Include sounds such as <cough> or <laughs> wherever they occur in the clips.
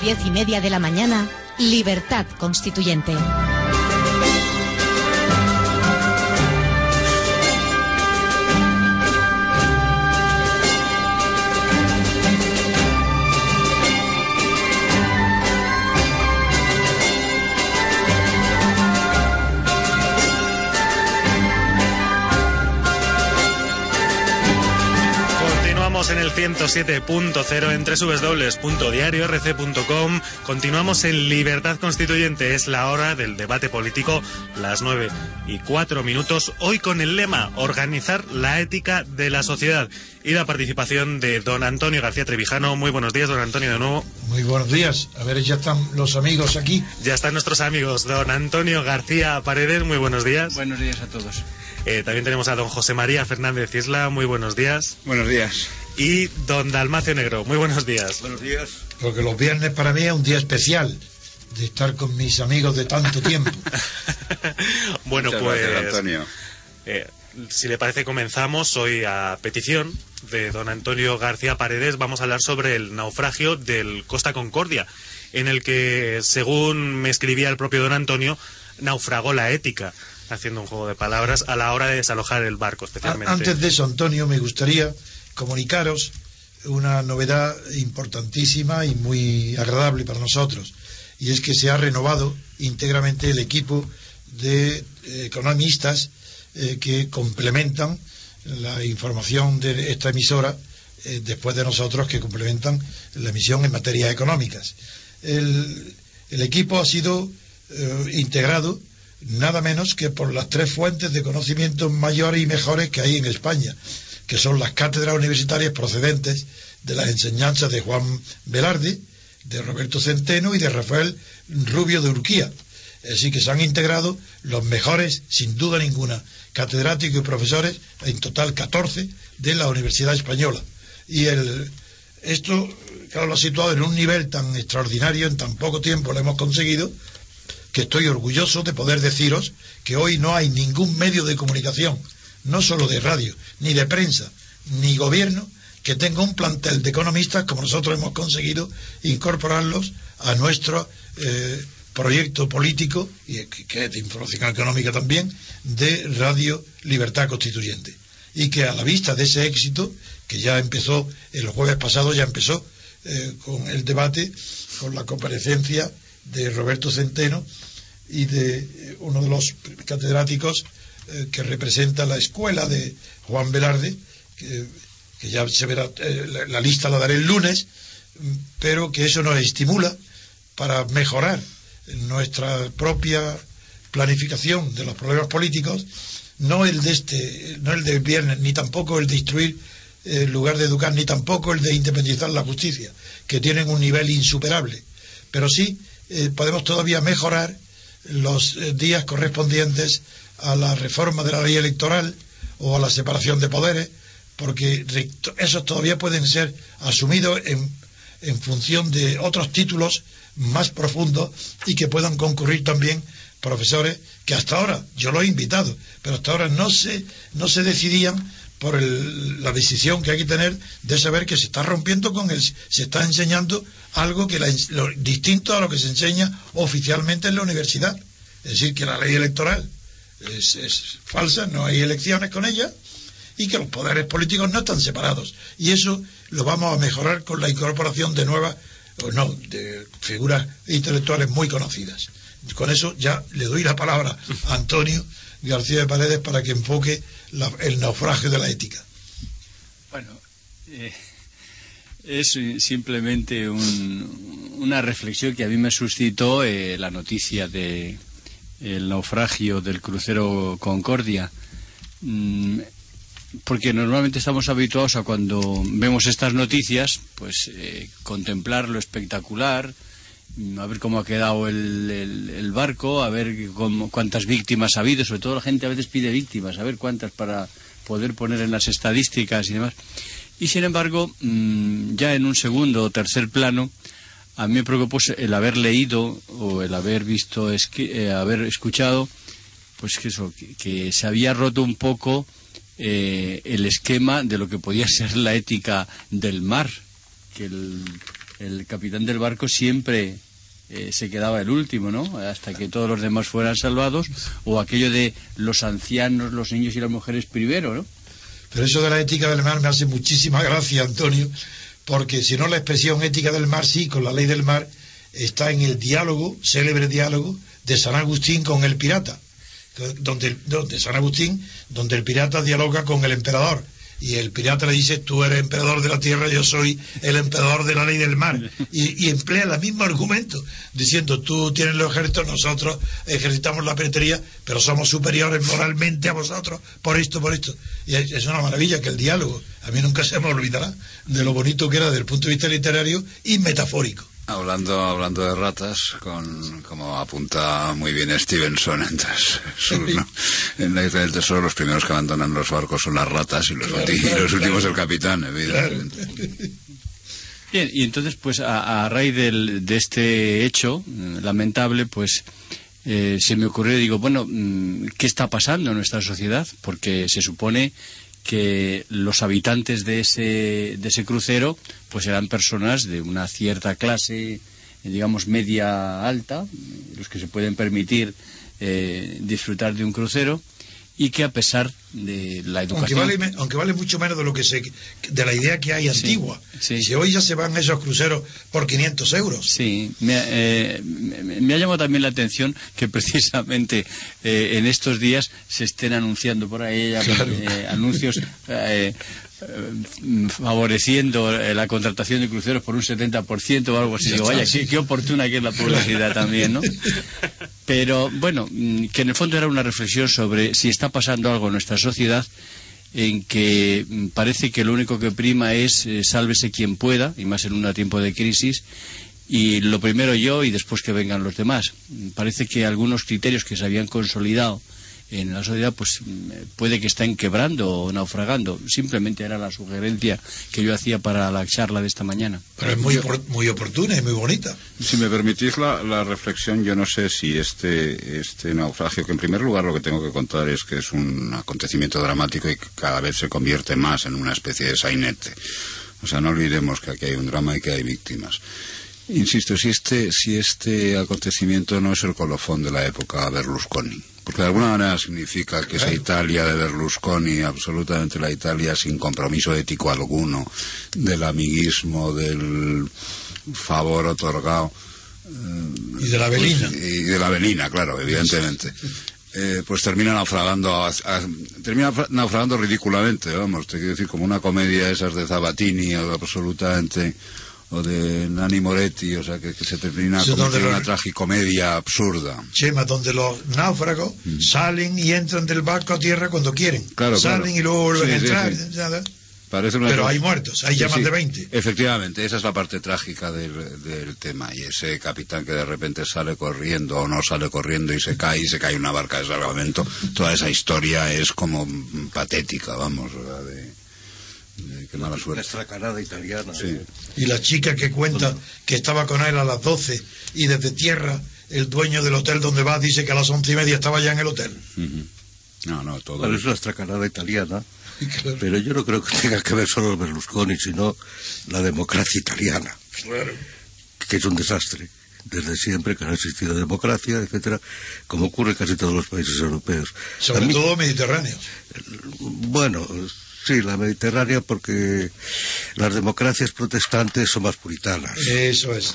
diez y media de la mañana, Libertad Constituyente. El 107.0 en www.diariorc.com. Continuamos en Libertad Constituyente. Es la hora del debate político, las 9 y 4 minutos. Hoy con el lema Organizar la ética de la sociedad y la participación de don Antonio García Trevijano. Muy buenos días, don Antonio, de nuevo. Muy buenos días. A ver, ya están los amigos aquí. Ya están nuestros amigos. Don Antonio García Paredes, muy buenos días. Buenos días a todos. Eh, también tenemos a don José María Fernández Isla, muy buenos días. Buenos días. Y don Dalmacio Negro, muy buenos días. Buenos días. Porque los viernes para mí es un día especial de estar con mis amigos de tanto tiempo. <laughs> bueno, Muchas pues. gracias, Antonio. eh, si le parece, comenzamos hoy a petición de don Antonio García Paredes. Vamos a hablar sobre el naufragio del Costa Concordia, en el que, según me escribía el propio don Antonio, naufragó la ética, haciendo un juego de palabras a la hora de desalojar el barco, especialmente. Antes de eso, Antonio, me gustaría comunicaros una novedad importantísima y muy agradable para nosotros. Y es que se ha renovado íntegramente el equipo de eh, economistas eh, que complementan la información de esta emisora eh, después de nosotros que complementan la emisión en materias económicas. El, el equipo ha sido eh, integrado nada menos que por las tres fuentes de conocimientos mayores y mejores que hay en España, que son las cátedras universitarias procedentes de las enseñanzas de Juan Velarde, de Roberto Centeno y de Rafael Rubio de Urquía. Decir, que se han integrado los mejores, sin duda ninguna, catedráticos y profesores, en total 14, de la Universidad Española. Y el, esto, claro, lo ha situado en un nivel tan extraordinario, en tan poco tiempo lo hemos conseguido, que estoy orgulloso de poder deciros que hoy no hay ningún medio de comunicación, no solo de radio, ni de prensa, ni gobierno, que tenga un plantel de economistas como nosotros hemos conseguido incorporarlos a nuestro eh, proyecto político, y que que es de información económica también, de Radio Libertad Constituyente. Y que a la vista de ese éxito, que ya empezó el jueves pasado, ya empezó eh, con el debate, con la comparecencia de Roberto Centeno y de eh, uno de los catedráticos eh, que representa la escuela de Juan Velarde, que, ya se verá, eh, la, lista la daré el lunes, mm, pero que eso nos estimula para mejorar nuestra propia planificación de los problemas políticos, no el de este, no el del viernes, ni tampoco el de instruir en lugar de educar, ni tampoco el de independizar la justicia, que tienen un nivel insuperable. Pero sí podemos todavía mejorar los eh, días correspondientes a la reforma de la ley electoral o a la separación de poderes, porque esos todavía pueden ser asumidos en, en función de otros títulos más profundos y que puedan concurrir también profesores que hasta ahora, yo los he invitado, pero hasta ahora no se, no se decidían por el- la decisión que hay que tener de saber que se está rompiendo con el, se está enseñando algo que la distinto a lo que se enseña oficialmente en la universidad. Es decir, que la ley electoral es, es falsa, no hay elecciones con ella y que los poderes políticos no están separados. Y eso lo vamos a mejorar con la incorporación de nuevas, o no, de figuras intelectuales muy conocidas. Con eso ya le doy la palabra a Antonio García de Paredes para que enfoque la- el naufragio de la ética. Bueno, eh, es simplemente un- una reflexión que a mí me suscitó eh, la noticia de el naufragio del crucero Concordia. Mm, porque normalmente estamos habituados a cuando vemos estas noticias, pues eh, contemplar lo espectacular, a ver cómo ha quedado el, el- barco, a ver cómo- cuántas víctimas ha habido, sobre todo la gente a veces pide víctimas, a ver cuántas para poder poner en las estadísticas y demás. Y sin embargo, mm, ya en un segundo o tercer plano, a mí me preocupó el haber leído o el haber visto, esqui- eh, haber escuchado, pues que eso, que, que se había roto un poco eh, el esquema de lo que podía <laughs> ser la ética del mar, que el el capitán del barco siempre eh, se quedaba el último, ¿no? Hasta que todos los demás fueran salvados, o aquello de los ancianos, los niños y las mujeres primero, ¿no? Pero eso de la ética del mar me hace muchísima gracia, Antonio, porque si no la expresión ética del mar, sí, con la ley del mar, está en el diálogo, célebre diálogo, de San Agustín con el pirata, donde, donde San Agustín, donde el pirata dialoga con el emperador y el pirata le dice tú eres emperador de la tierra, yo soy el emperador de la ley del mar y, emplea el mismo argumento diciendo tú tienes los ejércitos, nosotros ejercitamos la piratería pero somos superiores moralmente a vosotros por esto, por esto y es una maravilla que el diálogo a mí nunca se me olvidará de lo bonito que era desde el punto de vista literario y metafórico Hablando, hablando de ratas, con, como apunta muy bien Stevenson <laughs> en, en la isla del tesoro, los primeros que abandonan los barcos son las ratas y los, últimos el capitán, evidentemente. Bien, y entonces, pues a, raíz de este hecho mm, lamentable, pues eh, se me ocurrió, digo, bueno, mm, ¿qué está pasando en nuestra sociedad? Porque se supone que los habitantes de ese, de ese crucero pues eran personas de una cierta clase, digamos, media alta, los que se pueden permitir eh, disfrutar de un crucero, y que a pesar de la educación. Aunque vale, aunque vale mucho menos de lo que se, de la idea que hay antigua. Si hoy ya se van esos cruceros por 500 euros. Sí, eh, me, ha llamado también la atención que <laughs> precisamente eh, en estos días se estén anunciando por ahí eh, anuncios <laughs> favoreciendo la contratación de cruceros por un 70% o algo así. Digo, vaya, qué, qué oportuna que es la publicidad también, ¿no? Pero bueno, mm, que en el fondo era una reflexión sobre si está pasando algo en nuestra sociedad en que mm, parece que lo único que prima es eh, sálvese quien pueda, y más en un tiempo de crisis, y lo primero yo y después que vengan los demás. Mm, parece que algunos criterios que se habían consolidado en la sociedad pues puede que estén quebrando o naufragando. Simplemente era la sugerencia que yo hacía para la charla de esta mañana. Pero es muy, muy oportuna y muy bonita. Si me permitís la, la, reflexión, yo no sé si este, este naufragio, que en primer lugar lo que tengo que contar es que es un acontecimiento dramático y que cada vez se convierte más en una especie de sainete. O sea, no olvidemos que aquí hay un drama y que hay víctimas. Insisto, si este, si este acontecimiento no es el colofón de la época Berlusconi, porque de alguna manera significa que esa Italia de Berlusconi, absolutamente la Italia sin compromiso ético alguno, del amiguismo, del favor otorgado. y de la velina. Y de la velina, claro, evidentemente. Eh, pues termina naufragando, termina naufragando ridículamente, vamos, te quiero decir, como una comedia esas de Zabatini, absolutamente o de Nani Moretti, o sea, que, se termina como una tragicomedia absurda. Chema, donde los náufragos mm. salen y entran del barco a tierra cuando quieren. Claro, salen y luego vuelven a entrar. Pero hay muertos, hay ya más de 20. Efectivamente, esa es la parte trágica del, del, tema. Y ese capitán que de repente sale corriendo o no sale corriendo y se cae y se cae una barca de salvamento, toda esa historia es como patética, vamos, de, qué mala suerte. Estracanada italiana. Sí. Y la chica que cuenta que estaba con él a las 12 y desde tierra el dueño del hotel donde va dice que a las once y media estaba ya en el hotel. No, no, todo. es una estracanada italiana. <laughs> Pero yo no creo que tenga que ver solo el Berlusconi, sino la democracia italiana. Claro. Que es un desastre desde siempre que no ha existido democracia, etcétera, como ocurre en casi todos los países europeos. Sobre todo mediterráneos. Bueno, Sí, la mediterránea porque las democracias protestantes son más puritanas. Eso es.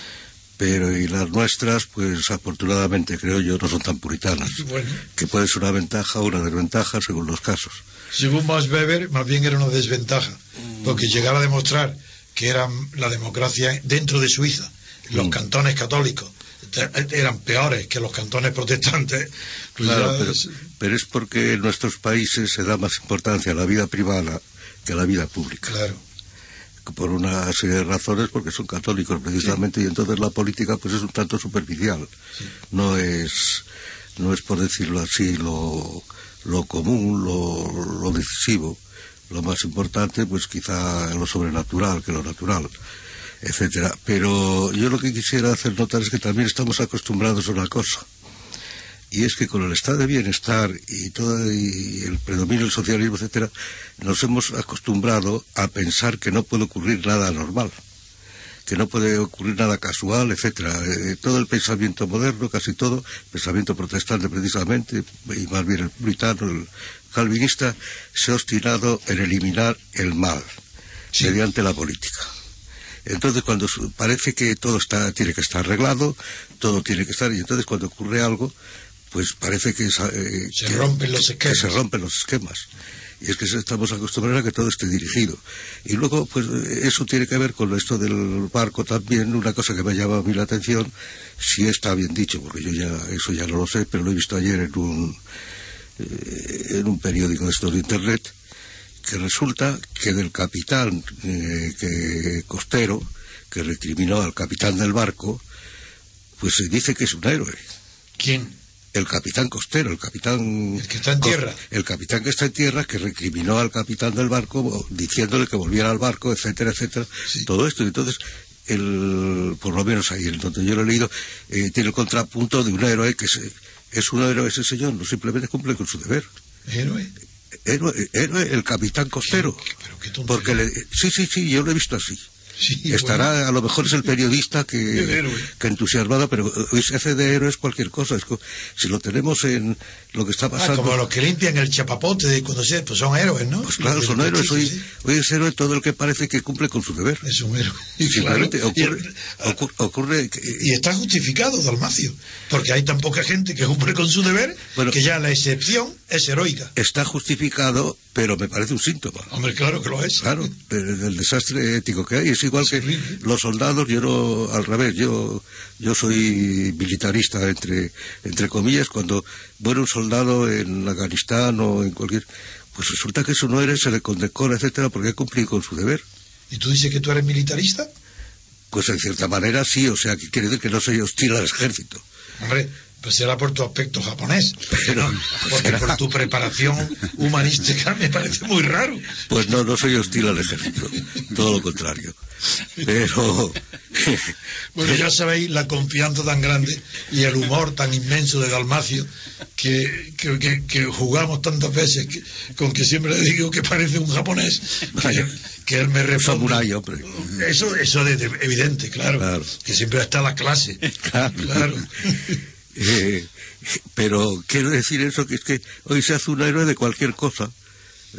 Pero y las nuestras, pues afortunadamente creo yo, no son tan puritanas. Que puede ser una ventaja o una desventaja según los casos. Según Max Weber, más bien era una desventaja, porque llegar a demostrar que era la democracia dentro de Suiza, los mm. cantones católicos, eran peores que los cantones protestantes. Claro, pero, es... porque en nuestros países se da más importancia a la vida privada que a la vida pública. Claro. Por una serie de razones, porque son católicos precisamente, y entonces la política pues es un tanto superficial. No es, no es por decirlo así lo, lo común, lo, lo decisivo. Lo más importante, pues quizá lo sobrenatural que lo natural etcétera. Pero yo lo que quisiera hacer notar es que también estamos acostumbrados a una cosa. Y es que con el estado de bienestar y todo el predominio del socialismo, etcétera, nos hemos acostumbrado a pensar que no puede ocurrir nada normal. que no puede ocurrir nada casual, etcétera. Eh, todo el pensamiento moderno, casi todo, pensamiento protestante precisamente, y más bien el puritano, el calvinista, se ha obstinado en eliminar el mal mediante la política. Entonces, cuando parece que todo está, tiene que estar arreglado, todo tiene que estar, y entonces cuando ocurre algo, pues parece que, eh, se, rompen los esquemas. se rompen los esquemas. Y es que estamos acostumbrados a que todo esté dirigido. Y luego, pues eso tiene que ver con esto del barco también, una cosa que me ha llamado a mí la atención, si está bien dicho, porque yo ya, eso ya no lo sé, pero lo he visto ayer en un, eh, en un periódico de estos de Internet, que resulta que del capitán eh, que, costero que recriminó al capitán del barco, pues se dice que es un héroe. ¿Quién? El capitán costero, el capitán... El que está en tierra. El capitán que está en tierra, que recriminó al capitán del barco diciéndole que volviera al barco, etcétera, etcétera. Todo esto. Entonces, el, por lo menos ahí, en donde yo lo he leído, eh, tiene el contrapunto de un héroe que es un héroe ese señor, no simplemente cumple con su deber. ¿Héroe? Héroe, el capitán costero. porque le, sí, sí, sí, yo lo he visto así. Estará, a lo mejor es el periodista que, que entusiasmado, pero hoy se hace de héroes cualquier cosa. si lo tenemos en lo que está ah, pasando. como los que limpian el chapapote de cuando se, pues son héroes, ¿no? Pues claro, son héroes. Hoy, hoy es héroe todo el que parece que cumple con su deber. Es un héroe. <laughs> Simplemente ocurre, y, está justificado, Dalmacio, porque hay tan poca gente que cumple con su deber que ya la excepción es heroica. Está justificado, pero me parece un síntoma. Hombre, claro que lo es. Claro, del, desastre ético que hay. Es igual que los soldados, yo no, al revés, yo, yo soy militarista, entre, entre comillas, cuando muere un soldado en Afganistán o en cualquier... Pues resulta que eso no eres, se le condecora, etcétera, porque ha cumplido con su deber. ¿Y tú dices que tú eres militarista? Pues en cierta manera sí, o sea, que quiere decir que no soy hostil al ejército. Hombre, pues será por tu aspecto japonés. Pero, <laughs> porque por tu preparación humanística me parece muy raro. Pues no, no soy hostil al ejército. Todo lo contrario. Pero. <laughs> bueno, ya sabéis la confianza tan grande y el humor tan inmenso de Dalmacio que, que, jugamos tantas veces con que siempre le digo que parece un japonés. Que, él me responde. hombre. Eso, eso es evidente, claro, claro. Que siempre está la clase. <laughs> Claro. claro. Eh, pero quiero decir eso, que es que hoy se hace un héroe de cualquier cosa.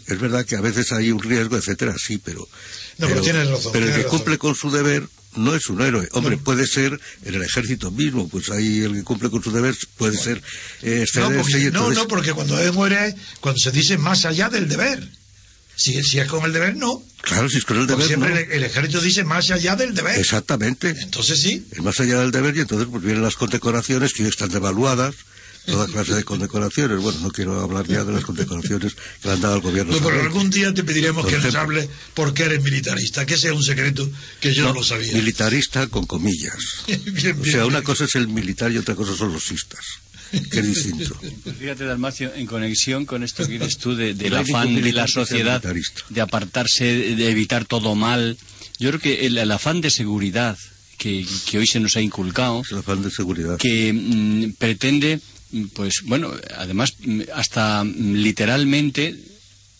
Es verdad que a veces hay un riesgo, etcétera, sí, pero... pero, razón, pero el que cumple con su deber no es un héroe. Hombre, puede ser en el ejército mismo, pues ahí el que cumple con su deber puede ser... Eh, no, porque, no, no, porque cuando es muere, cuando se dice más allá del deber. Si, si es con el deber, no. Claro, si es con el deber. siempre el, ejército dice más allá del deber. Exactamente. Entonces sí. Es más allá del deber y entonces pues vienen las condecoraciones que están devaluadas. Toda clase de condecoraciones. Bueno, no quiero hablar ya de las condecoraciones que le han dado al gobierno. pero algún día te pediremos que nos hable por qué eres militarista, que sea un secreto que yo no, lo sabía. Militarista con comillas. <laughs> o sea, una cosa es el militar y otra cosa son los sistas. Qué distinto. Pues fíjate, Dalmacio, en conexión con esto que dices tú de, del afán de la sociedad de apartarse, de evitar todo mal, yo creo que el, afán de seguridad que, hoy se nos ha inculcado, el afán de seguridad. que mm, pretende, pues bueno, además hasta literalmente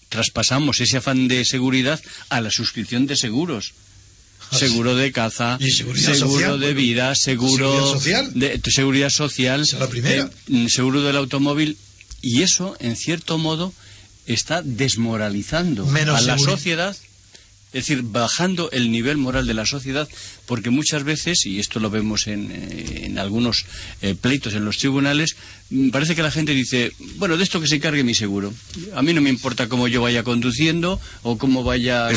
traspasamos ese afán de seguridad a la suscripción de seguros seguro de caza, seguro de vida, seguro de seguridad social, eh, mm, seguro del automóvil y eso en cierto modo está desmoralizando a la sociedad es decir, bajando el nivel moral de la sociedad, porque muchas veces, y esto lo vemos en, eh, algunos eh, pleitos en los tribunales, mm, parece que la gente dice, bueno, de esto que se encargue mi seguro. A mí no me importa cómo yo vaya conduciendo, o cómo vaya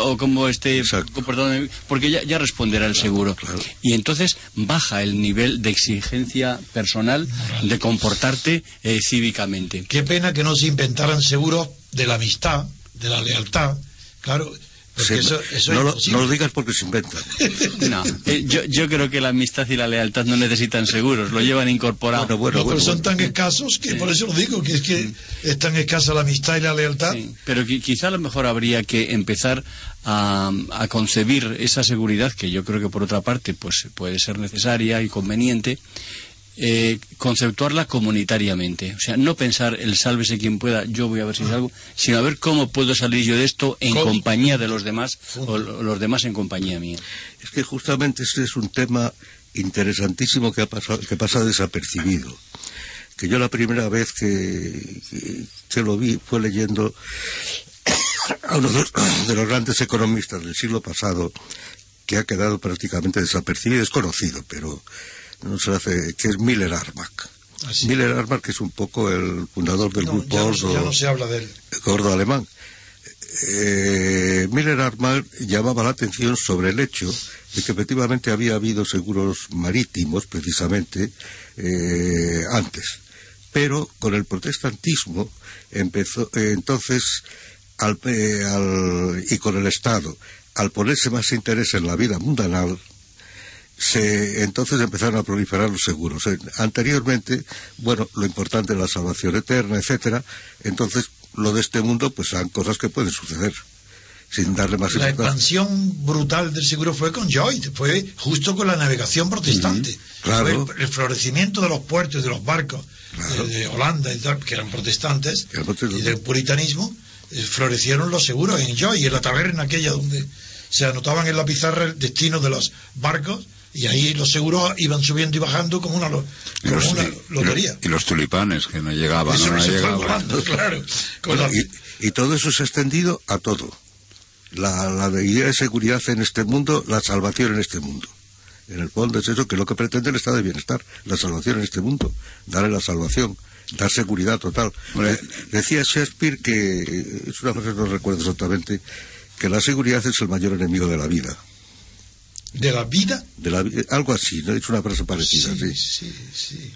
o cómo esté comportándome, porque ya, responderá el seguro. Y entonces baja el nivel de exigencia personal de comportarte eh, cívicamente. Qué pena que no se inventaran seguros de la amistad, de la lealtad. Claro, no, lo, digas porque se inventan. <laughs> No, eh, yo, creo que la amistad y la lealtad no necesitan seguros, lo llevan incorporado. Bueno, pero son tan escasos que por eso lo digo, que es que es tan escasa la amistad y la lealtad. pero quizá a lo mejor habría que empezar a, a, concebir esa seguridad, que yo creo que por otra parte pues puede ser necesaria y conveniente, eh, conceptuarla comunitariamente. O sea, no pensar el sálvese quien pueda, yo voy a ver si salgo, sino a ver cómo puedo salir yo de esto en ¿Cómo? compañía de los demás o lo- los demás en compañía mía. Es que justamente este es un tema interesantísimo que, ha pasado, que pasa desapercibido. Que yo la primera vez que, que, que lo vi fue leyendo <coughs> a uno de los, <coughs> de los grandes economistas del siglo pasado que ha quedado prácticamente desapercibido, es conocido, pero no se hace, que es Miller Armack. Así. Miller Armack es un poco el fundador del No, grupo ya, no, Oslo ya no se habla de él. gordo alemán. Eh, Miller Arman llamaba la atención sobre el hecho de que efectivamente había habido seguros marítimos, precisamente, eh, antes. Pero con el protestantismo empezó, eh, entonces, al, al- y con el Estado, al ponerse más interés en la vida mundanal, se, entonces empezaron a proliferar los seguros. Eh, Anteriormente, bueno, lo importante es la salvación eterna, etcétera. Entonces, lo de este mundo, pues son cosas que pueden suceder, sin darle más La importancia. expansión brutal del seguro fue con Joyce, fue justo con la navegación protestante. claro. Fue el, el florecimiento de los puertos de los barcos Claro. de, de Holanda y tal, que eran protestantes, Que y del puritanismo, eh, florecieron los seguros en Joyce, en la taberna aquella donde se anotaban en la pizarra el destino de los barcos, y ahí los seguros iban subiendo y bajando como una, lo- Y como los, una y- y lotería. y los tulipanes que no llegaban, Eso no, no llegaban. volando, claro. Con Bueno, la- y, y todo eso se ha extendido a todo. La, la idea de seguridad en este mundo, la salvación en este mundo. En el fondo es eso que es lo que pretende el estado de bienestar, la salvación en este mundo, darle la salvación, dar seguridad total. De- decía Shakespeare que, eh, es una frase que no recuerdo exactamente, que la seguridad es el mayor enemigo de la vida. De la vida. De la, algo así, ¿no? es una frase parecida, sí. sí, sí.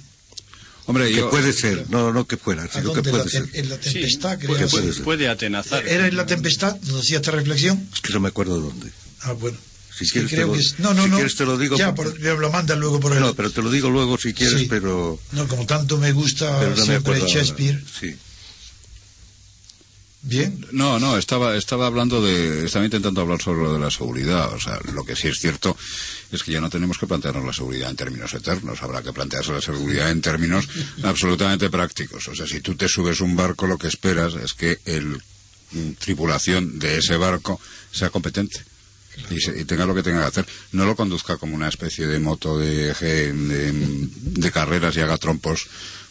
Hombre, Que yo, puede ser, no, no que fuera, ¿A sino que puede La ser. en la tempestad, creo. puede sí. ser. Puede atenazar. ¿Era en la tempestad donde hacía esta reflexión? Es que no me acuerdo dónde. Ah, bueno. Si Sí, quieres te creo lo- que es- No, no, si no. quieres te lo digo Ya, por- me lo mandan luego por el... No, pero te lo digo luego si quieres, Sí. pero, No, como tanto me gusta no me siempre ahora. Shakespeare. Sí. Bien. No, no, estaba, estaba hablando de, estaba intentando hablar sobre lo de la seguridad. O sea, lo que sí es cierto es que ya no tenemos que plantearnos la seguridad en términos eternos. Habrá que plantearse la seguridad en términos absolutamente prácticos. O sea, si tú te subes un barco, lo que esperas es que el mm, tripulación de ese barco sea competente. Y, se- y tenga lo que tenga que hacer. No lo conduzca como una especie de moto de, de, de carreras y haga trompos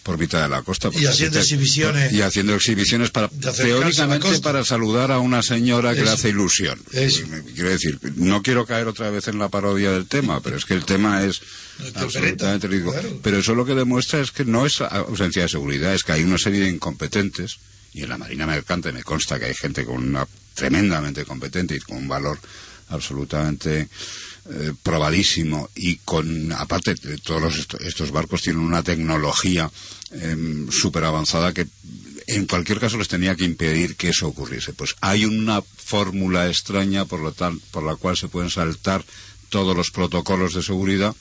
por mitad de la costa. porque haciendo exhibiciones. Y haciendo exhibiciones para, teóricamente, para saludar a una señora que le hace ilusión. Eso. Quiero decir, no quiero caer otra vez en la parodia del tema, <laughs> pero es que el tema es No, absolutamente ridículo. claro. Pero eso lo que demuestra es que no es ausencia de seguridad, es que hay una serie de incompetentes, y en la Marina Mercante me consta que hay gente con una tremendamente competente y con un valor absolutamente eh, probadísimo y con aparte de todos los est- estos barcos tienen una tecnología súper avanzada que en cualquier caso les tenía que impedir que eso ocurriese. Pues hay una fórmula extraña por, lo tal, por la cual se pueden saltar todos los protocolos de seguridad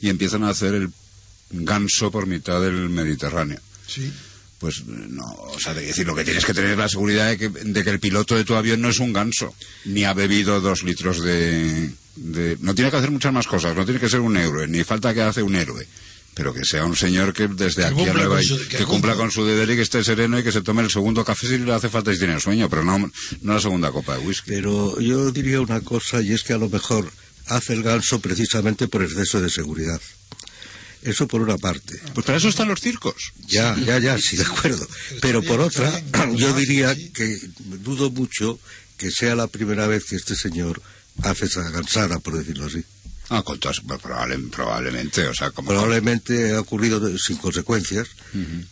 y empiezan a hacer el ganso por mitad del Mediterráneo. Sí. Pues no, o sea, de decir, lo que tienes que tener es la seguridad de que, de que el piloto de tu avión no es un ganso, ni ha bebido dos litros de, de- No tiene que hacer muchas más cosas, no tiene que ser un héroe, ni falta que hace un héroe, pero que sea un señor que desde Que aquí a cumpla Nueva con York- su- que, que cumpla cumpla. con su deber y que esté sereno y que se tome el segundo café si le hace falta y tiene sueño, pero no, no la segunda copa de whisky. Pero yo diría una cosa, y es que a lo mejor hace el ganso precisamente por exceso de seguridad. Eso por una parte. Pues para eso están los circos. Ya, ya, ya, sí, de acuerdo. Pero por otra, yo diría que dudo mucho que sea la primera vez que este señor hace esa gansada, por decirlo así. Ah, con todas- pues probable- probablemente, o sea, como... Probablemente ha ocurrido sin consecuencias,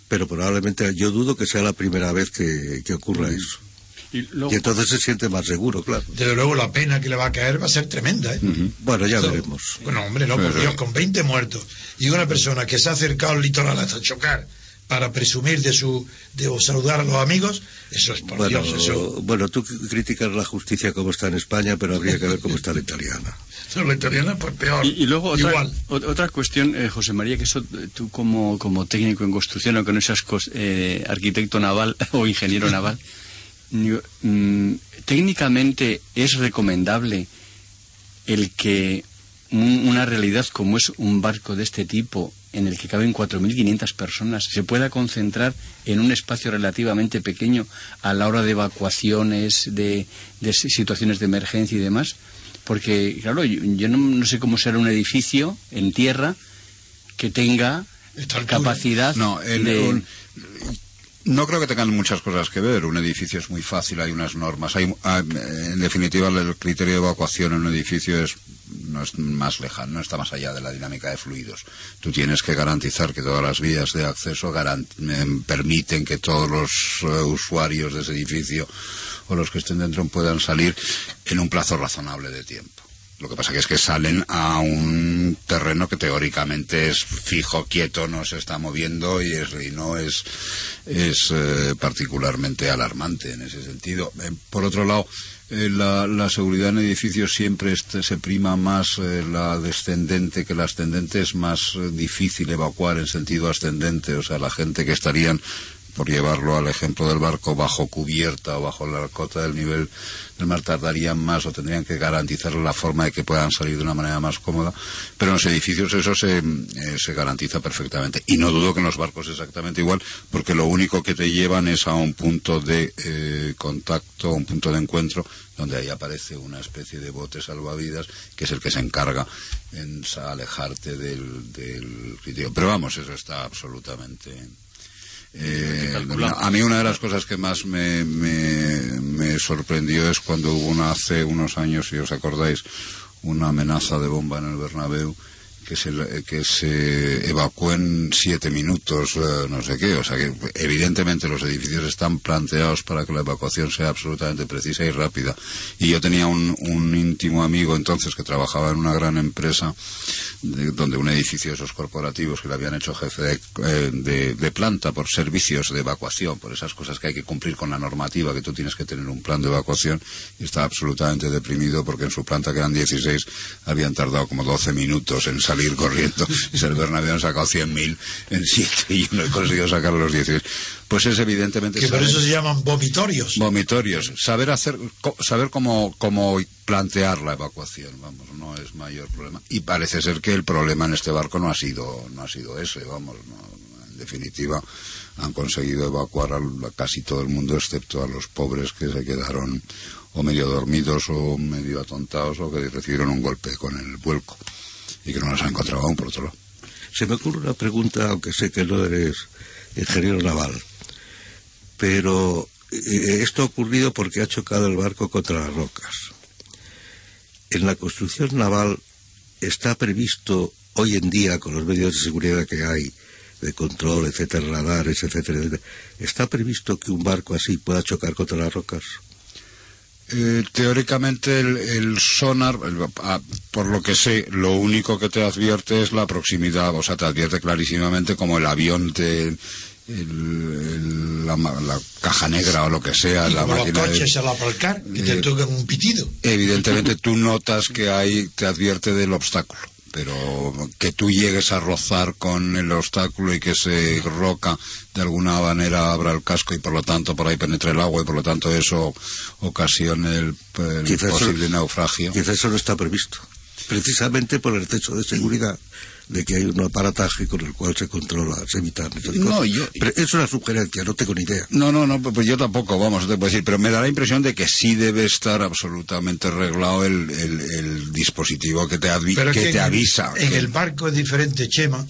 pero probablemente yo dudo que sea la primera vez que, que ocurra eso. Y luego- Y entonces se siente más seguro, claro. Desde luego la pena que le va a caer va a ser tremenda, ¿eh? Bueno, ya Esto- veremos. Bueno, hombre, no, por. Dios, con 20 muertos y una persona que se ha acercado al litoral hasta chocar para presumir de su de o saludar a los amigos, eso es por Bueno, Dios, eso. bueno, tú criticas la justicia como está en España, pero habría que ver cómo está la italiana. <laughs> La italiana, pues peor. Y, y luego otra, Igual. ot- otra cuestión, eh, José María, que eso eh, tú como, como técnico en construcción, aunque no seas eh, arquitecto naval <laughs> o ingeniero <laughs> naval, mm, técnicamente es recomendable el que un- una realidad como es un barco de este tipo en el que caben 4.500 personas se pueda concentrar en un espacio relativamente pequeño a la hora de evacuaciones, de, situaciones de emergencia y demás. Porque, claro, yo, no, sé cómo será un edificio en tierra que tenga capacidad no, de... No creo que tengan muchas cosas que ver. Un edificio es muy fácil, hay unas normas. Hay, ah, en definitiva, el criterio de evacuación en un edificio es, no es más lejano, no está más allá de la dinámica de fluidos. Tú tienes que garantizar que todas las vías de acceso em, permiten que todos los eh, usuarios de ese edificio o los que estén dentro puedan salir en un plazo razonable de tiempo. Lo que pasa que es que salen a un terreno que teóricamente es fijo, quieto, no se está moviendo y, es, y no es, es eh, particularmente alarmante en ese sentido. Eh, por otro lado, eh, la, seguridad en edificios siempre este, se prima más la descendente que la ascendente. Es más difícil evacuar en sentido ascendente. O sea, la gente que estarían por llevarlo al ejemplo del barco bajo cubierta o bajo la cota del nivel del mar tardarían más o tendrían que garantizar la forma de que puedan salir de una manera más cómoda, pero en los edificios eso se, eh, se garantiza perfectamente. Y no dudo que en los barcos exactamente igual, porque lo único que te llevan es a un punto de eh, contacto, un punto de encuentro, donde ahí aparece una especie de bote salvavidas, que es el que se encarga en alejarte del, del Pero vamos, eso está absolutamente eh, a mí una de las cosas que más me, me, sorprendió es cuando hubo hace unos años, si os acordáis, una amenaza de bomba en el Bernabéu que se, que se evacuó siete minutos, eh, no sé qué. O sea que evidentemente los edificios están planteados para que la evacuación sea absolutamente precisa y rápida. Y yo tenía un, un íntimo amigo entonces que trabajaba en una gran empresa donde un edificio de esos corporativos que le habían hecho jefe eh, de, de, planta por servicios de evacuación, por esas cosas que hay que cumplir con la normativa, que tú tienes que tener un plan de evacuación, y estaba absolutamente deprimido porque en su planta, que eran 16, habían tardado como 12 minutos en salir ir corriendo. <laughs> Y el Bernabéu han sacado 100.000 en 7 y yo no he conseguido sacar los 16. Pues es evidentemente... Que por eso se llaman vomitorios. Vomitorios. Saber hacer, saber cómo, cómo plantear la evacuación, vamos, no es mayor problema. Y parece ser que el problema en este barco no ha sido, no ha sido ese, vamos, en definitiva han conseguido evacuar a casi todo el mundo excepto a los pobres que se quedaron o medio dormidos o medio atontados o que recibieron un golpe con el vuelco y que no las ha encontrado aún, por otro lado. Se me ocurre una pregunta, aunque sé que no eres ingeniero naval, pero eh, esto ha ocurrido porque ha chocado el barco contra las rocas. En la construcción naval está previsto hoy en día, con los medios de seguridad que hay, de control, etcétera, radares, etcétera, etcétera, está previsto que un barco así pueda chocar contra las rocas. Eh, teóricamente el, sonar, ah, por lo que sé, lo único que te advierte es la proximidad, o sea, te advierte clarísimamente como el avión de la, caja negra o lo que sea, la máquina. Los coches al aparcar y te eh, tocan un pitido. Evidentemente tú notas que hay, te advierte del obstáculo pero que tú llegues a rozar con el obstáculo y que se roca de alguna manera abra el casco y por lo tanto por ahí penetre el agua y por lo tanto eso ocasione el, posible naufragio. Quizás eso no está previsto, precisamente por el techo de seguridad de que hay un aparataje con el cual se controla, se evita. No, yo, pero es una sugerencia, no tengo ni idea. No, no, no, pues yo tampoco, vamos, te puedo decir, pero me da la impresión de que sí debe estar absolutamente arreglado el, el, dispositivo que te, que, te avisa. En el barco es diferente, Chema,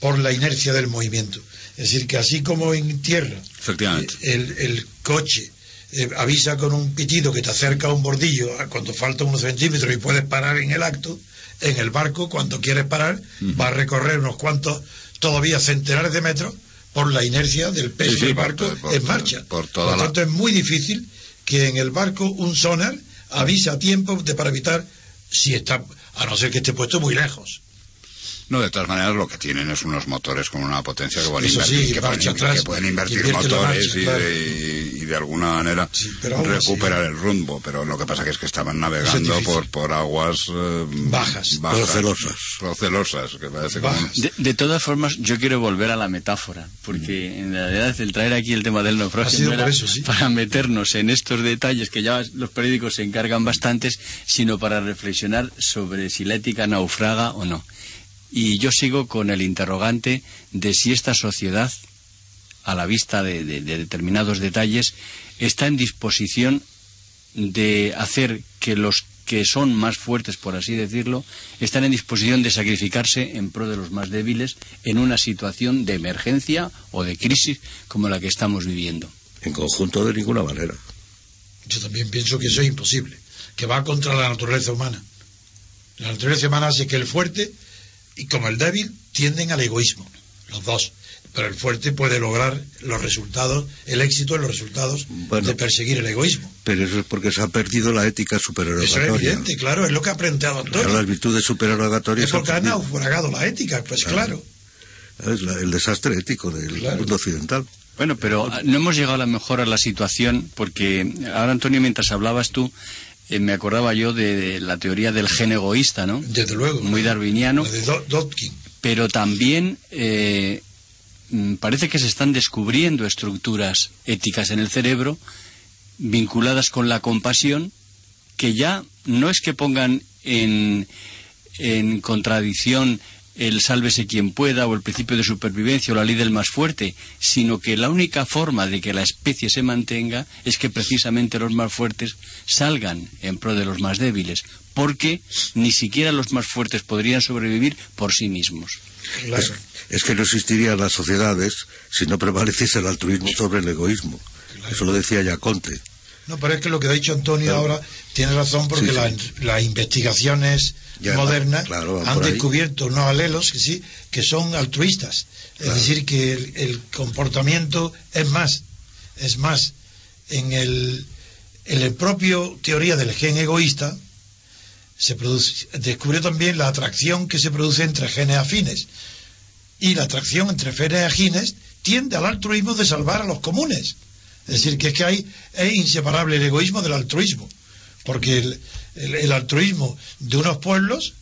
por la inercia del movimiento. Es decir, que así como en tierra, Efectivamente. Eh, el, el coche eh, avisa con un pitido que te acerca a un bordillo cuando falta unos centímetros y puedes parar en el acto, en el barco, cuando quieres parar, va a recorrer unos cuantos, todavía centenares de metros, por la inercia del peso del barco en marcha. Por, lo tanto, es muy difícil que en el barco un sonar avise a tiempo de, para evitar si está, a no ser que esté puesto muy lejos. No, de todas maneras lo que tienen es unos motores con una potencia que, pueden invertir, que, pueden, invertir motores y, de, alguna manera recuperar el rumbo. Pero lo que pasa que es que estaban navegando por, por aguas eh, bajas, procelosas. procelosas que parece de, todas formas, yo quiero volver a la metáfora, porque mm. en realidad el traer aquí el tema del naufragio no era para meternos en estos detalles que ya los periódicos se encargan bastantes, sino para reflexionar sobre si la ética naufraga o no Y yo sigo con el interrogante de si esta sociedad, a la vista de, de determinados detalles, está en disposición de hacer que los que son más fuertes, por así decirlo, están en disposición de sacrificarse en pro de los más débiles en una situación de emergencia o de crisis como la que estamos viviendo. En conjunto de ninguna manera. Yo también pienso que eso es imposible, que va contra la naturaleza humana. La naturaleza humana hace que el fuerte y como el débil tienden al egoísmo, los dos pero el fuerte puede lograr los resultados, el éxito en los resultados de perseguir el egoísmo. Pero eso es porque se ha perdido la ética supererogatoria. Eso es evidente, claro, es lo que ha aprendido Antonio. las virtudes supererogatorias. Es porque ha naufragado la ética, pues claro. Es el desastre ético del mundo occidental. Bueno, pero no hemos llegado a lo mejor a la situación, porque ahora, Antonio, mientras hablabas tú, eh, me acordaba yo de, la teoría del gen egoísta, ¿no? Desde luego. Muy darwiniano. de Dotkin. Pero también eh, Mm, parece que se están descubriendo estructuras éticas en el cerebro vinculadas con la compasión que ya no es que pongan en, en contradicción el sálvese quien pueda o el principio de supervivencia o la ley del más fuerte, sino que la única forma de que la especie se mantenga es que precisamente los más fuertes salgan en pro de los más débiles, porque ni siquiera los más fuertes podrían sobrevivir por sí mismos. Es, que no existirían las sociedades si no prevaleciese el altruismo sobre el egoísmo. Eso lo decía ya Conte. No, pero es que lo que ha dicho Antonio ahora tiene razón porque las investigaciones modernas han descubierto unos alelos que sí que son altruistas. Es decir, que el, comportamiento es más, es más, en el, en el propio teoría del gen egoísta, se produce, descubrió también la atracción que se produce entre genes afines. Y la atracción entre genes afines tiende al altruismo de salvar a los comunes. Es decir, que es que hay, es inseparable el egoísmo del altruismo. Porque el, altruismo de unos pueblos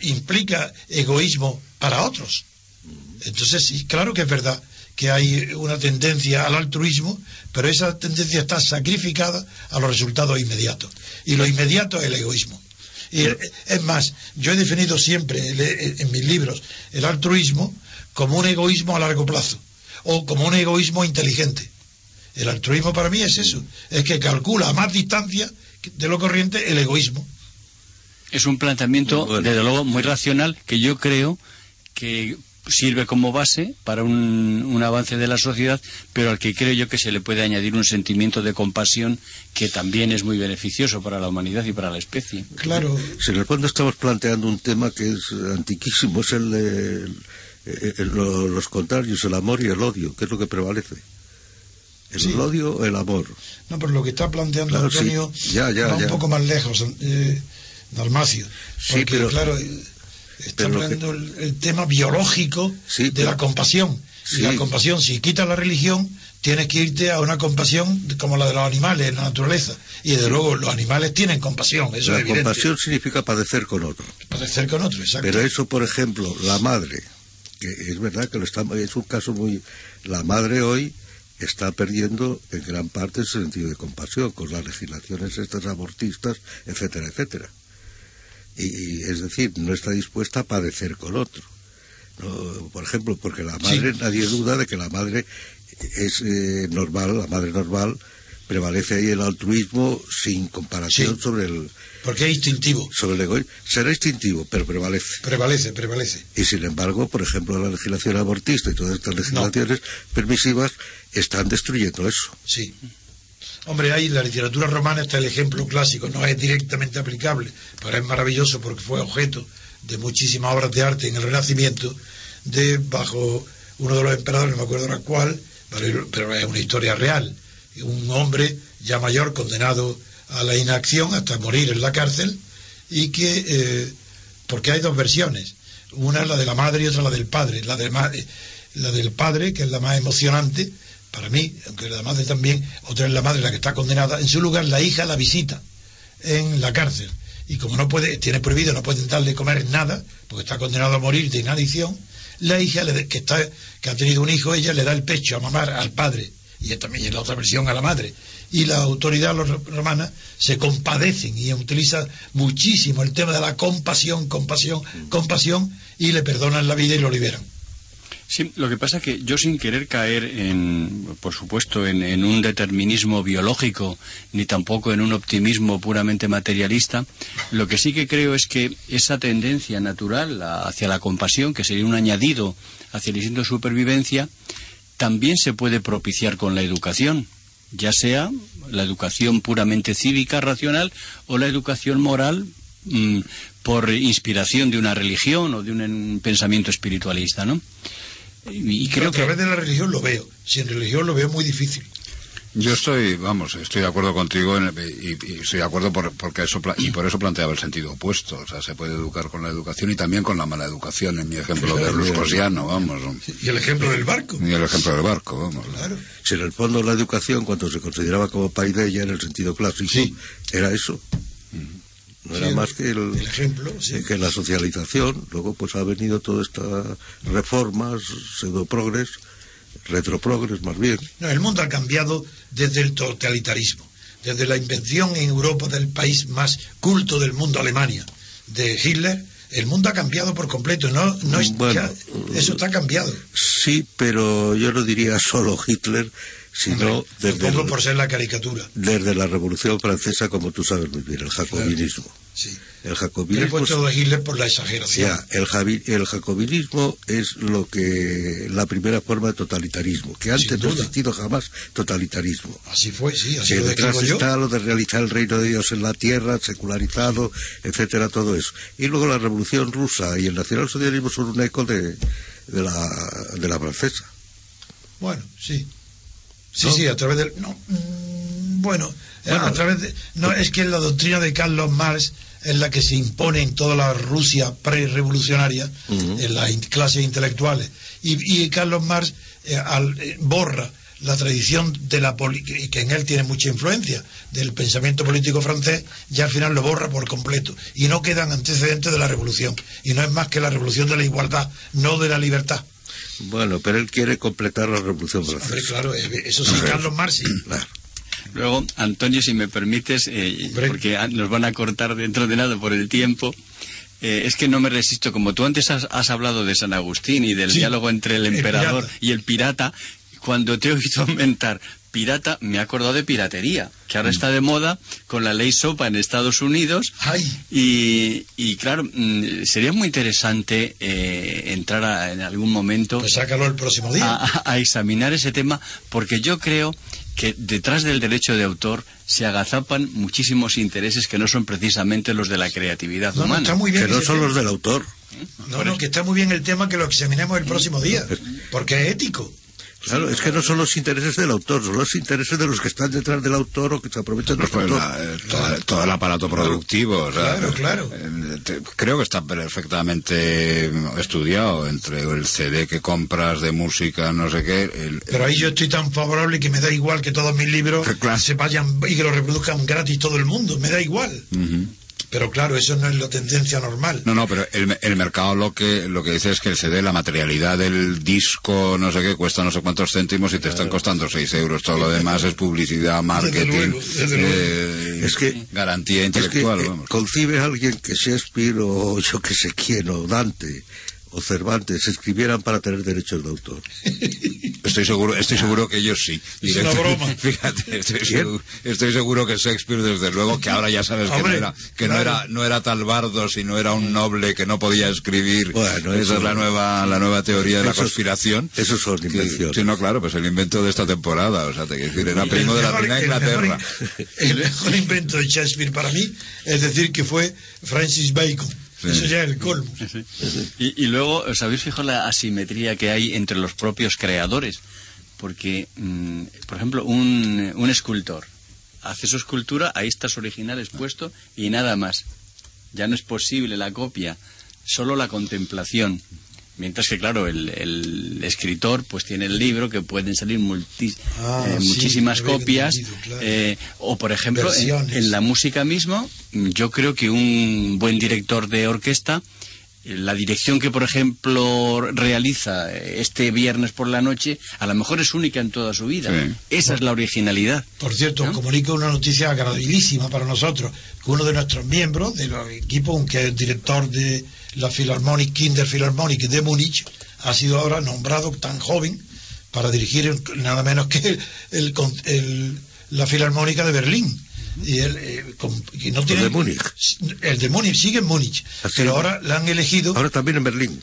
implica egoísmo para otros. Entonces, sí, claro que es verdad que hay una tendencia al altruismo, pero esa tendencia está sacrificada a los resultados inmediatos. Y lo inmediato es el egoísmo. Y es más, yo he definido siempre en mis libros el altruismo como un egoísmo a largo plazo o como un egoísmo inteligente. El altruismo para mí es eso, es que calcula a más distancia de lo corriente el egoísmo. Es un planteamiento, desde luego, muy racional que yo creo que sirve como base para un, avance de la sociedad, pero al que creo yo que se le puede añadir un sentimiento de compasión que también es muy beneficioso para la humanidad y para la especie. Claro. Si en el fondo estamos planteando un tema que es antiquísimo, es el de los contrarios, el amor y el odio, ¿qué es lo que prevalece? ¿El odio o el amor? No, pero lo que está planteando Antonio va un poco más lejos, eh, Dalmacio. sí, pero, claro, está hablando el, tema biológico de la compasión. Y la compasión, si quitas la religión, tienes que irte a una compasión como la de los animales en la naturaleza. Y desde luego los animales tienen compasión. Eso la compasión significa padecer con otro. Padecer con otro, exacto. Pero eso, por ejemplo, la madre, que es verdad que lo está, es un caso muy. La madre hoy está perdiendo en gran parte el sentido de compasión con las legislaciones estas abortistas, etcétera, etcétera. Y, es decir, no está dispuesta a padecer con otro. por ejemplo, porque la madre, nadie duda de que la madre es eh, normal, la madre normal, prevalece ahí el altruismo sin comparación sobre el... Porque es instintivo. Sobre el egoísmo. Será instintivo, pero prevalece. Prevalece, prevalece. Y sin embargo, por ejemplo, la legislación abortista y todas estas legislaciones permisivas están destruyendo eso. Sí. Hombre, ahí en la literatura romana está el ejemplo clásico, no es directamente aplicable, pero es maravilloso porque fue objeto de muchísimas obras de arte en el Renacimiento, de bajo uno de los emperadores, no me acuerdo ahora cuál, pero es una historia real. Un hombre ya mayor condenado a la inacción hasta morir en la cárcel y que, eh, porque hay dos versiones, una es la de la madre y otra la del padre. La, de, la del padre, que es la más emocionante, para mí, aunque la madre también, otra es la madre la que está condenada, en su lugar la hija la visita en la cárcel. Y como no puede, tiene prohibido, no puede darle comer nada, porque está condenado a morir de inanición, la hija que, está, que ha tenido un hijo, ella le da el pecho a mamar al padre y también en la otra versión a la madre. Y la autoridad romana se compadecen y utiliza muchísimo el tema de la compasión, compasión, compasión, y le perdonan la vida y lo liberan. Sí, lo que pasa es que yo sin querer caer en, por supuesto, en, un determinismo biológico, ni tampoco en un optimismo puramente materialista, lo que sí que creo es que esa tendencia natural hacia la compasión, que sería un añadido hacia el instinto de supervivencia, también se puede propiciar con la educación, ya sea la educación puramente cívica, racional, o la educación moral mm, por inspiración de una religión o de un pensamiento espiritualista, ¿no? Y creo a través de la religión lo veo. Sin religión lo veo muy difícil. Yo estoy, vamos, estoy de acuerdo contigo y, estoy de acuerdo por, porque eso, y por eso planteaba el sentido opuesto. O sea, se puede educar con la educación y también con la mala educación, en mi ejemplo de Luscosiano, vamos. Y el ejemplo del barco. Y el ejemplo del barco, vamos. Claro. Si en el fondo la educación, cuando se consideraba como ella en el sentido clásico, era eso. No era más que el, ejemplo, que la socialización. Luego pues ha venido todas estas reformas, pseudo-progres, retroprogres más bien. No, el mundo ha cambiado desde el totalitarismo, desde la invención en Europa del país más culto del mundo, Alemania, de Hitler. El mundo ha cambiado por completo, no, no es, eso está cambiado. Sí, pero yo no diría solo Hitler, sino desde por ser la caricatura. Desde la Revolución Francesa, como tú sabes muy bien, el jacobinismo. sí. El jacobinismo. de Hitler por la exageración. el, el, jacobinismo es lo que la primera forma de totalitarismo, que antes no ha existido jamás totalitarismo. Así fue, sí, así que detrás está lo de realizar el reino de Dios en la tierra, secularizado, etcétera, todo eso. Y luego la Revolución Rusa y el nacionalsocialismo son un eco de, de, la, de la francesa. Bueno, sí. Sí, sí, a través del... No, mm, bueno, a través de... No, es que la doctrina de Carlos Marx es la que se impone en toda la Rusia pre-revolucionaria, en las clases intelectuales. Y, Carlos Marx eh, eh, borra la tradición de la y que en él tiene mucha influencia del pensamiento político francés, ya al final lo borra por completo. Y no quedan antecedentes de la revolución. Y no es más que la revolución de la igualdad, no de la libertad. Bueno, pero él quiere completar la Revolución Francesa. claro, eso sí, Carlos Marx. Luego, Antonio, si me permites, eh, porque nos van a cortar dentro de nada por el tiempo, eh, es que no me resisto. Como tú antes has, hablado de San Agustín y del diálogo entre el emperador y el pirata, cuando te he oído <laughs> aumentar pirata, me he acordado de piratería, que ahora mm. está de moda con la ley SOPA en Estados Unidos. Y, y, claro, mm, sería muy interesante eh, entrar en algún momento. Pues sácalo el próximo día. A, examinar ese tema, porque yo creo que detrás del derecho de autor se agazapan muchísimos intereses que no son precisamente los de la creatividad humana. que no son los del autor. No, no, que está muy bien el tema que lo examinemos el próximo día, porque es ético. Claro, es que no son los intereses del autor, son los intereses de los que están detrás del autor o que se aprovechan del pues autor. Eh, todo el aparato productivo. claro, claro. Eh, creo que está perfectamente estudiado entre el CD que compras de música, no sé qué. Pero ahí yo estoy tan favorable que me da igual que todos mis libros <laughs> se vayan y que los reproduzcan gratis todo el mundo, me da igual. Pero claro, eso no es la tendencia normal. No, no, pero el, el mercado lo que lo que dice es que el CD, la materialidad del disco, no sé qué, cuesta no sé cuántos céntimos y te están costando 6 euros. Todo lo demás es publicidad, marketing, eh, es que, garantía intelectual. Eh, concibe alguien que Shakespeare o yo que sé quién o Dante o Cervantes escribieran para tener derechos de autor. Estoy seguro, estoy seguro que ellos sí. Es una broma. <laughs> Fíjate, estoy seguro, que Shakespeare, desde luego, que ahora ya sabes que, no era, que no era, no era tal bardo, sino era un noble que no podía escribir. Bueno, esa es la nueva, la nueva teoría de la conspiración. Eso son invenciones. Sí, no, claro, pues el invento de esta temporada, o sea, te quiero decir, era primo de la reina de Inglaterra. <laughs> el mejor invento de Shakespeare para mí es decir que fue Francis Bacon eso ya es el colmo. Y, luego, ¿os habéis fijado la asimetría que hay entre los propios creadores? Porque, mm, por ejemplo, un, un escultor hace su escultura, ahí está su original expuesto y nada más. Ya no es posible la copia, solo la contemplación. Mientras que, claro, el, escritor pues tiene el libro que pueden salir ah, eh, muchísimas copias. Eh, o, por ejemplo, en, la música mismo, yo creo que un buen director de orquesta la dirección que, por ejemplo, realiza este viernes por la noche, a lo mejor es única en toda su vida. Sí. Esa es la originalidad. Por cierto, os comunico una noticia agradabilísima para nosotros, que uno de nuestros miembros del equipo, que es director de la Philharmonic, Kinder Philharmonic de Múnich, ha sido ahora nombrado tan joven para dirigir nada menos que el, el- el- la Filarmónica de Berlín. Y él, eh, con- y no tiene, de Múnich. El de Múnich, sigue en Múnich. Así pero es. ahora la han elegido Ahora también en Berlín.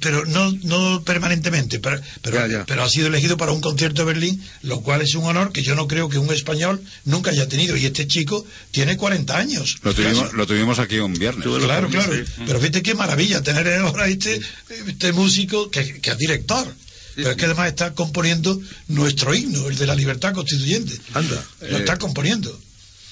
Pero no, no permanentemente, pero, pero, Ya, ya. pero ha sido elegido para un concierto de Berlín, lo cual es un honor que yo no creo que un español nunca haya tenido. Y este chico tiene 40 años. Lo tuvimos, lo tuvimos aquí un viernes. Claro, claro. Pero fíjate qué maravilla tener ahora este, este músico que, que es director. Pero es que además está componiendo nuestro himno, el de la libertad constituyente. Anda. Lo está componiendo.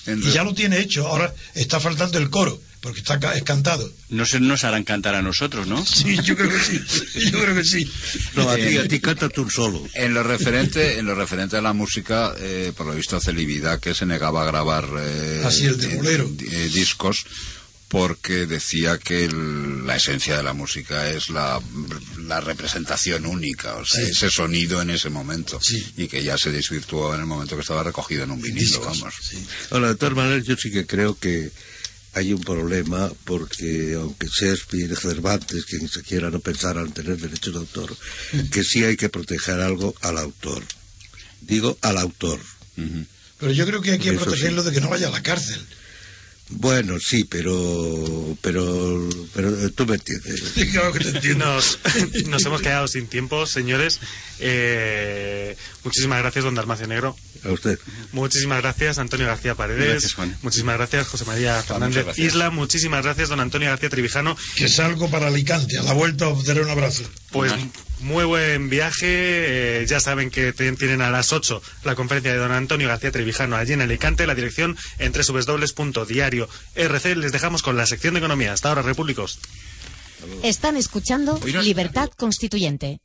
En Y ya lo tiene hecho. Ahora está faltando el coro, porque está ca- es cantado. No se nos harán cantar a nosotros, ¿no? Sí, yo creo que sí. <laughs> Yo creo que sí. No, a ti, Eh, a ti cántate un solo. En lo referente, en lo referente a la música, eh, por lo visto Celividad que se negaba a grabar eh, Así, el de eh, eh, discos porque decía que el- la esencia de la música es la, la representación única, o sea, Sí. ese sonido en ese momento Sí. y que ya se desvirtuó en el momento que estaba recogido en un vinilo, Discos, vamos. sí. Ahora, de todas maneras, yo sí que creo que hay un problema porque, aunque Shakespeare, Cervantes, quien se quiera no pensaran tener derechos de autor, que sí hay que proteger algo al autor. Digo al autor. Pero yo creo que hay que Eso sí. protegerlo de que no vaya a la cárcel. Bueno, sí, pero, pero, pero eh, tú me entiendes. <laughs> Sí, claro que te entiendo. Nos, nos hemos quedado sin tiempo, señores. Eh, muchísimas gracias, don Dalmacio Negro. A usted. Muchísimas gracias, Antonio García Paredes. Gracias, Juan. Muchísimas gracias, José María Fernández. Isla. Muchísimas gracias, don Antonio García Trevijano. Que salgo para Alicante. A la vuelta os daré un abrazo. Pues muy buen viaje. eh, ya saben que tienen a las 8 la conferencia de don Antonio García Trevijano allí en Alicante. La dirección en www.diario RC. Les dejamos con la sección de economía. Hasta ahora, repúblicos. Están escuchando Libertad Constituyente.